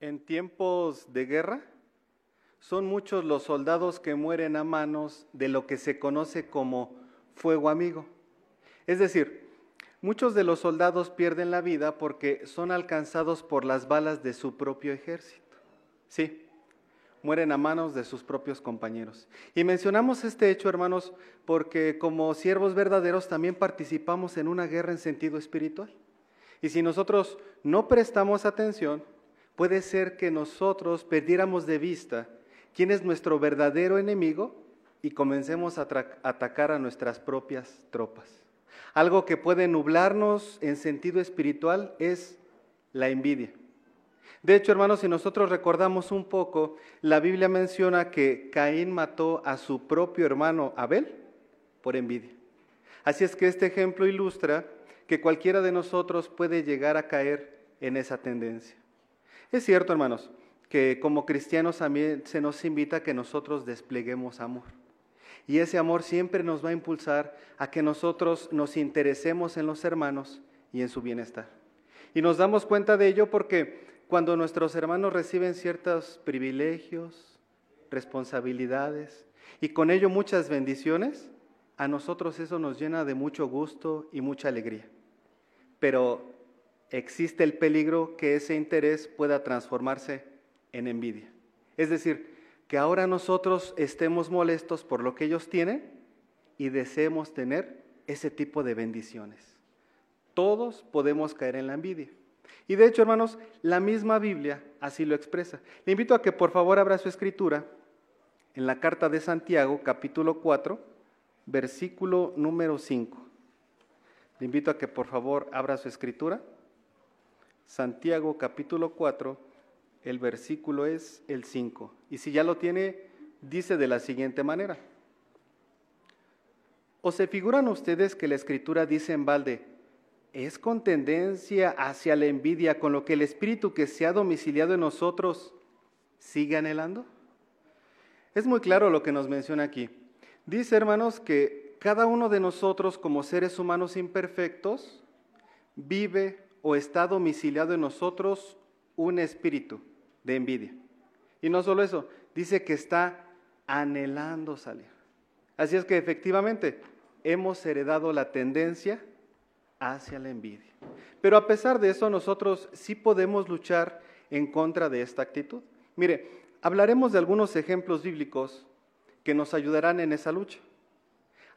En tiempos de guerra, son muchos los soldados que mueren a manos de lo que se conoce como fuego amigo. Es decir, muchos de los soldados pierden la vida porque son alcanzados por las balas de su propio ejército. Sí, mueren a manos de sus propios compañeros. Y mencionamos este hecho, hermanos, porque como siervos verdaderos también participamos en una guerra en sentido espiritual. Y si nosotros no prestamos atención, puede ser que nosotros perdiéramos de vista quién es nuestro verdadero enemigo y comencemos a atacar a nuestras propias tropas. Algo que puede nublarnos en sentido espiritual es la envidia. De hecho, hermanos, si nosotros recordamos un poco, la Biblia menciona que Caín mató a su propio hermano Abel por envidia. Así es que este ejemplo ilustra que cualquiera de nosotros puede llegar a caer en esa tendencia. Es cierto, hermanos, que como cristianos también se nos invita a que nosotros despleguemos amor. Y ese amor siempre nos va a impulsar a que nosotros nos interesemos en los hermanos y en su bienestar. Y nos damos cuenta de ello porque cuando nuestros hermanos reciben ciertos privilegios, responsabilidades y con ello muchas bendiciones, a nosotros eso nos llena de mucho gusto y mucha alegría pero existe el peligro que ese interés pueda transformarse en envidia. Es decir, que ahora nosotros estemos molestos por lo que ellos tienen y deseemos tener ese tipo de bendiciones. Todos podemos caer en la envidia. Y de hecho, hermanos, la misma Biblia así lo expresa. Le invito a que por favor abra su escritura en la carta de Santiago, capítulo 4, versículo número 5. Le invito a que por favor abra su escritura. Santiago capítulo 4, el versículo es el 5. Y si ya lo tiene, dice de la siguiente manera. ¿O se figuran ustedes que la escritura dice en balde, es con tendencia hacia la envidia con lo que el espíritu que se ha domiciliado en nosotros sigue anhelando? Es muy claro lo que nos menciona aquí. Dice, hermanos, que cada uno de nosotros como seres humanos imperfectos vive o está domiciliado en nosotros un espíritu de envidia. Y no solo eso, dice que está anhelando salir. Así es que efectivamente hemos heredado la tendencia hacia la envidia. Pero a pesar de eso, nosotros sí podemos luchar en contra de esta actitud. Mire, hablaremos de algunos ejemplos bíblicos que nos ayudarán en esa lucha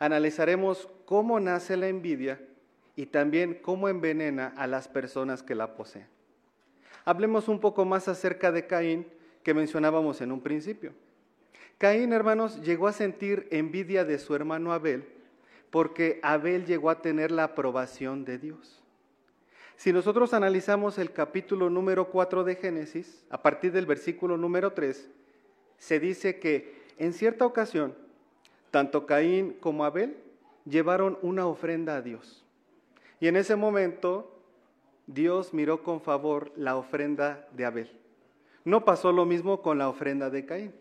analizaremos cómo nace la envidia y también cómo envenena a las personas que la poseen. Hablemos un poco más acerca de Caín que mencionábamos en un principio. Caín, hermanos, llegó a sentir envidia de su hermano Abel porque Abel llegó a tener la aprobación de Dios. Si nosotros analizamos el capítulo número 4 de Génesis, a partir del versículo número 3, se dice que en cierta ocasión tanto Caín como Abel llevaron una ofrenda a Dios. Y en ese momento Dios miró con favor la ofrenda de Abel. No pasó lo mismo con la ofrenda de Caín.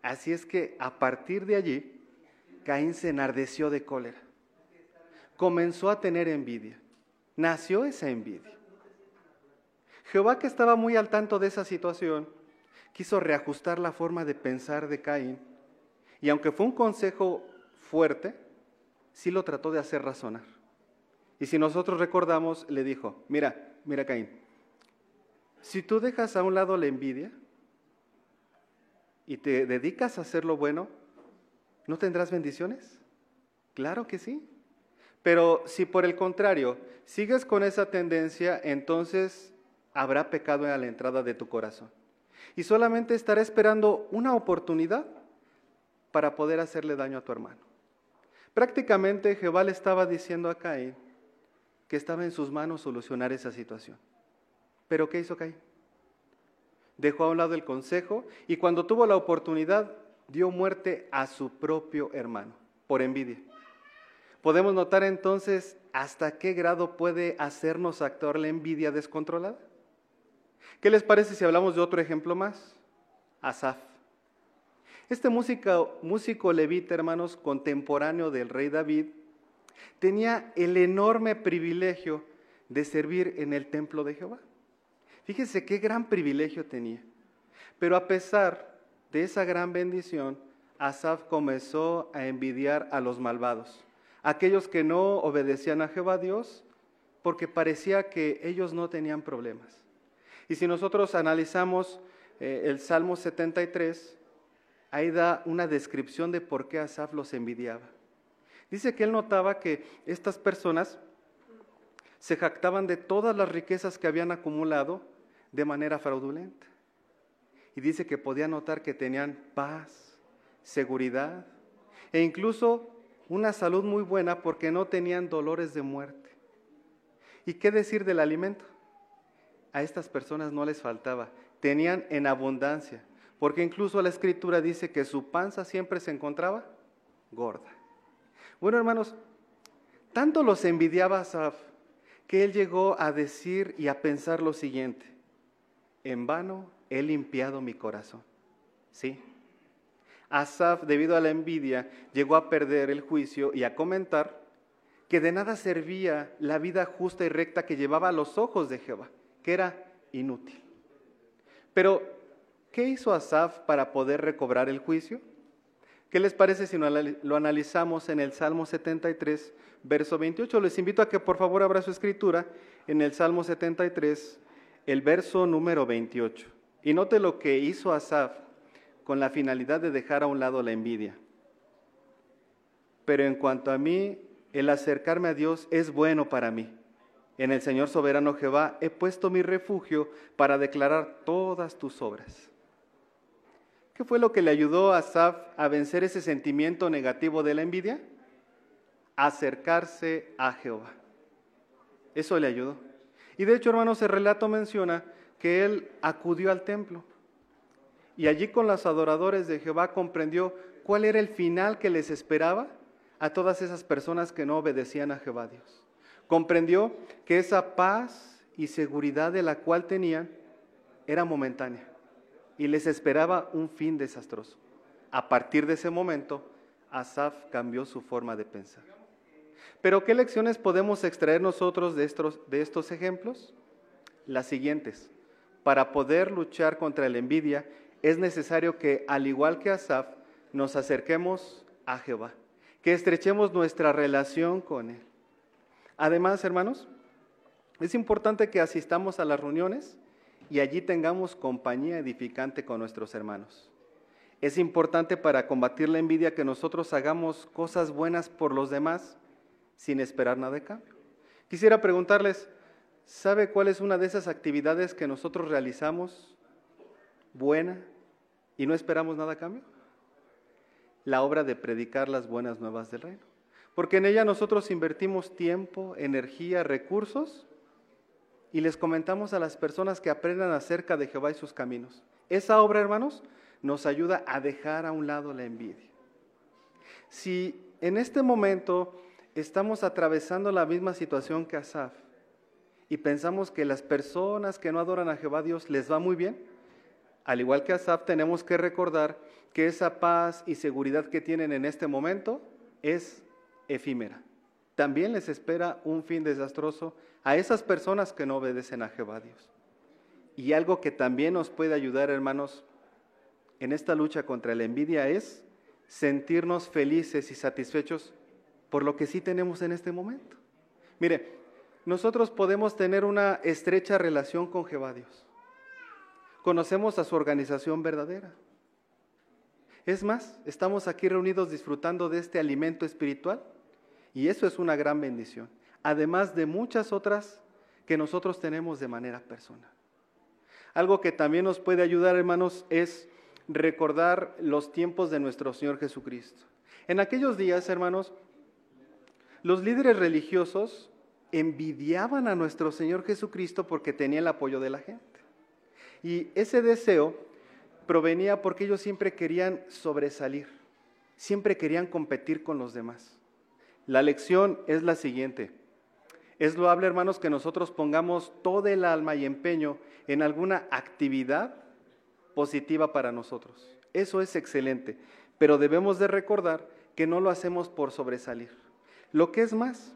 Así es que a partir de allí, Caín se enardeció de cólera. Comenzó a tener envidia. Nació esa envidia. Jehová, que estaba muy al tanto de esa situación, quiso reajustar la forma de pensar de Caín y aunque fue un consejo fuerte, sí lo trató de hacer razonar. Y si nosotros recordamos, le dijo, mira, mira Caín, si tú dejas a un lado la envidia y te dedicas a hacer lo bueno, ¿no tendrás bendiciones? Claro que sí. Pero si por el contrario sigues con esa tendencia, entonces habrá pecado a la entrada de tu corazón. Y solamente estará esperando una oportunidad para poder hacerle daño a tu hermano. Prácticamente Jehová le estaba diciendo a Caín que estaba en sus manos solucionar esa situación. Pero ¿qué hizo Caín? Dejó a un lado el consejo y cuando tuvo la oportunidad dio muerte a su propio hermano por envidia. Podemos notar entonces hasta qué grado puede hacernos actuar la envidia descontrolada. ¿Qué les parece si hablamos de otro ejemplo más? Asaf. Este músico, músico levita, hermanos, contemporáneo del rey David, tenía el enorme privilegio de servir en el templo de Jehová. Fíjese qué gran privilegio tenía. Pero a pesar de esa gran bendición, Asaf comenzó a envidiar a los malvados, aquellos que no obedecían a Jehová Dios, porque parecía que ellos no tenían problemas. Y si nosotros analizamos eh, el Salmo 73, ahí da una descripción de por qué Asaf los envidiaba. Dice que él notaba que estas personas se jactaban de todas las riquezas que habían acumulado de manera fraudulenta. Y dice que podía notar que tenían paz, seguridad e incluso una salud muy buena porque no tenían dolores de muerte. ¿Y qué decir del alimento? A estas personas no les faltaba, tenían en abundancia, porque incluso la escritura dice que su panza siempre se encontraba gorda. Bueno, hermanos, tanto los envidiaba Asaf que él llegó a decir y a pensar lo siguiente, en vano he limpiado mi corazón. ¿Sí? Asaf, debido a la envidia, llegó a perder el juicio y a comentar que de nada servía la vida justa y recta que llevaba a los ojos de Jehová, que era inútil. Pero, ¿qué hizo Asaf para poder recobrar el juicio? ¿Qué les parece si lo analizamos en el Salmo 73, verso 28? Les invito a que por favor abra su escritura en el Salmo 73, el verso número 28. Y note lo que hizo Asaf con la finalidad de dejar a un lado la envidia. Pero en cuanto a mí, el acercarme a Dios es bueno para mí. En el Señor soberano Jehová he puesto mi refugio para declarar todas tus obras. ¿Qué fue lo que le ayudó a Asaf a vencer ese sentimiento negativo de la envidia? Acercarse a Jehová. Eso le ayudó. Y de hecho, hermanos, el relato menciona que él acudió al templo. Y allí con los adoradores de Jehová comprendió cuál era el final que les esperaba a todas esas personas que no obedecían a Jehová Dios comprendió que esa paz y seguridad de la cual tenían era momentánea y les esperaba un fin desastroso. A partir de ese momento, Asaf cambió su forma de pensar. Pero ¿qué lecciones podemos extraer nosotros de estos, de estos ejemplos? Las siguientes. Para poder luchar contra la envidia es necesario que, al igual que Asaf, nos acerquemos a Jehová, que estrechemos nuestra relación con Él. Además, hermanos, es importante que asistamos a las reuniones y allí tengamos compañía edificante con nuestros hermanos. Es importante para combatir la envidia que nosotros hagamos cosas buenas por los demás sin esperar nada de cambio. Quisiera preguntarles, ¿sabe cuál es una de esas actividades que nosotros realizamos buena y no esperamos nada a cambio? La obra de predicar las buenas nuevas del reino porque en ella nosotros invertimos tiempo, energía, recursos y les comentamos a las personas que aprendan acerca de Jehová y sus caminos. Esa obra, hermanos, nos ayuda a dejar a un lado la envidia. Si en este momento estamos atravesando la misma situación que Asaf y pensamos que las personas que no adoran a Jehová Dios les va muy bien, al igual que Asaf tenemos que recordar que esa paz y seguridad que tienen en este momento es efímera. También les espera un fin desastroso a esas personas que no obedecen a Jehová Dios. Y algo que también nos puede ayudar, hermanos, en esta lucha contra la envidia es sentirnos felices y satisfechos por lo que sí tenemos en este momento. Mire, nosotros podemos tener una estrecha relación con Jehová Dios. Conocemos a su organización verdadera. Es más, estamos aquí reunidos disfrutando de este alimento espiritual y eso es una gran bendición, además de muchas otras que nosotros tenemos de manera personal. Algo que también nos puede ayudar, hermanos, es recordar los tiempos de nuestro Señor Jesucristo. En aquellos días, hermanos, los líderes religiosos envidiaban a nuestro Señor Jesucristo porque tenía el apoyo de la gente. Y ese deseo provenía porque ellos siempre querían sobresalir, siempre querían competir con los demás. La lección es la siguiente. Es loable, hermanos, que nosotros pongamos todo el alma y empeño en alguna actividad positiva para nosotros. Eso es excelente, pero debemos de recordar que no lo hacemos por sobresalir. Lo que es más,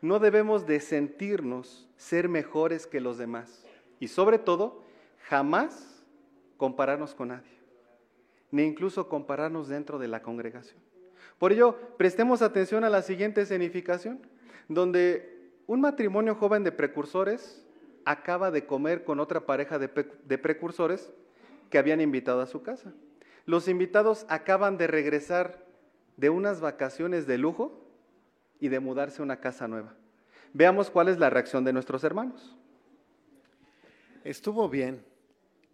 no debemos de sentirnos ser mejores que los demás. Y sobre todo, jamás compararnos con nadie, ni incluso compararnos dentro de la congregación. Por ello, prestemos atención a la siguiente escenificación, donde un matrimonio joven de precursores acaba de comer con otra pareja de, precursores que habían invitado a su casa. Los invitados acaban de regresar de unas vacaciones de lujo y de mudarse a una casa nueva. Veamos cuál es la reacción de nuestros hermanos. Estuvo bien.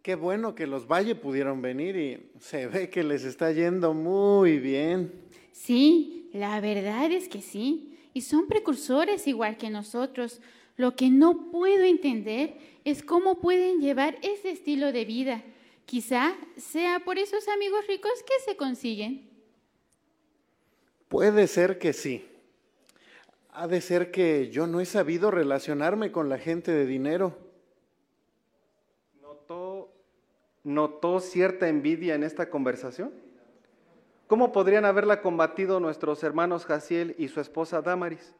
Qué bueno que los Valle pudieron venir y se ve que les está yendo muy bien. Sí, la verdad es que sí. Y son precursores igual que nosotros. Lo que no puedo entender es cómo pueden llevar ese estilo de vida. Quizá sea por esos amigos ricos que se consiguen. Puede ser que sí. Ha de ser que yo no he sabido relacionarme con la gente de dinero. ¿Notó, notó cierta envidia en esta conversación? ¿Cómo podrían haberla combatido nuestros hermanos Jaciel y su esposa Damaris?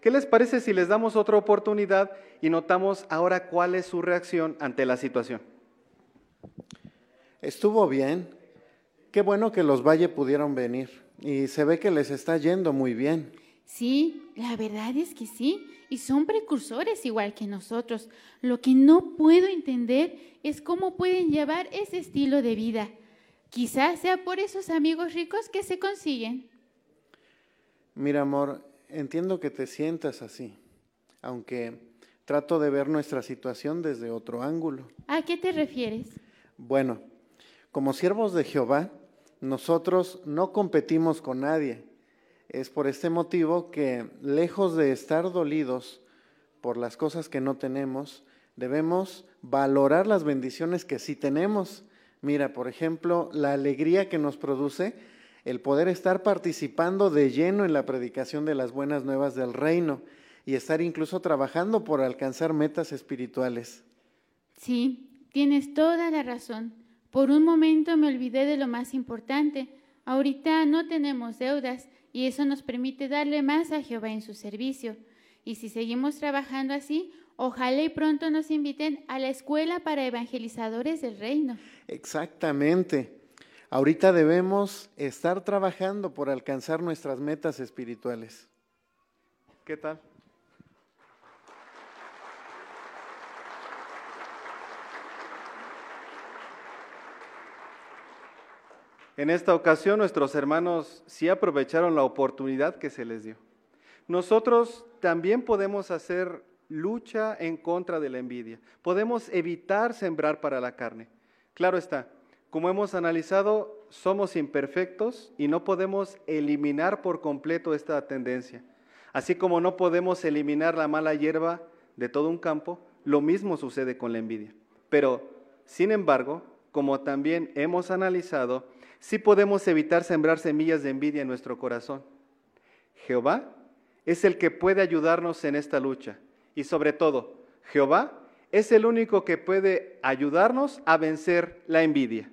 ¿Qué les parece si les damos otra oportunidad y notamos ahora cuál es su reacción ante la situación? Estuvo bien. Qué bueno que los Valle pudieron venir y se ve que les está yendo muy bien. Sí, la verdad es que sí, y son precursores igual que nosotros. Lo que no puedo entender es cómo pueden llevar ese estilo de vida. Quizás sea por esos amigos ricos que se consiguen. Mira, amor, entiendo que te sientas así, aunque trato de ver nuestra situación desde otro ángulo. ¿A qué te refieres? Bueno, como siervos de Jehová, nosotros no competimos con nadie es por este motivo que, lejos de estar dolidos por las cosas que no tenemos, debemos valorar las bendiciones que sí tenemos. Mira, por ejemplo, la alegría que nos produce el poder estar participando de lleno en la predicación de las buenas nuevas del reino y estar incluso trabajando por alcanzar metas espirituales. Sí, tienes toda la razón. Por un momento me olvidé de lo más importante. Ahorita no tenemos deudas y eso nos permite darle más a Jehová en su servicio. Y si seguimos trabajando así, ojalá y pronto nos inviten a la escuela para evangelizadores del reino. Exactamente. Ahorita debemos estar trabajando por alcanzar nuestras metas espirituales. ¿Qué tal? En esta ocasión nuestros hermanos sí aprovecharon la oportunidad que se les dio. Nosotros también podemos hacer lucha en contra de la envidia. Podemos evitar sembrar para la carne. Claro está, como hemos analizado, somos imperfectos y no podemos eliminar por completo esta tendencia. Así como no podemos eliminar la mala hierba de todo un campo, lo mismo sucede con la envidia. Pero, sin embargo, como también hemos analizado, sí podemos evitar sembrar semillas de envidia en nuestro corazón. Jehová es el que puede ayudarnos en esta lucha. Y sobre todo, Jehová es el único que puede ayudarnos a vencer la envidia.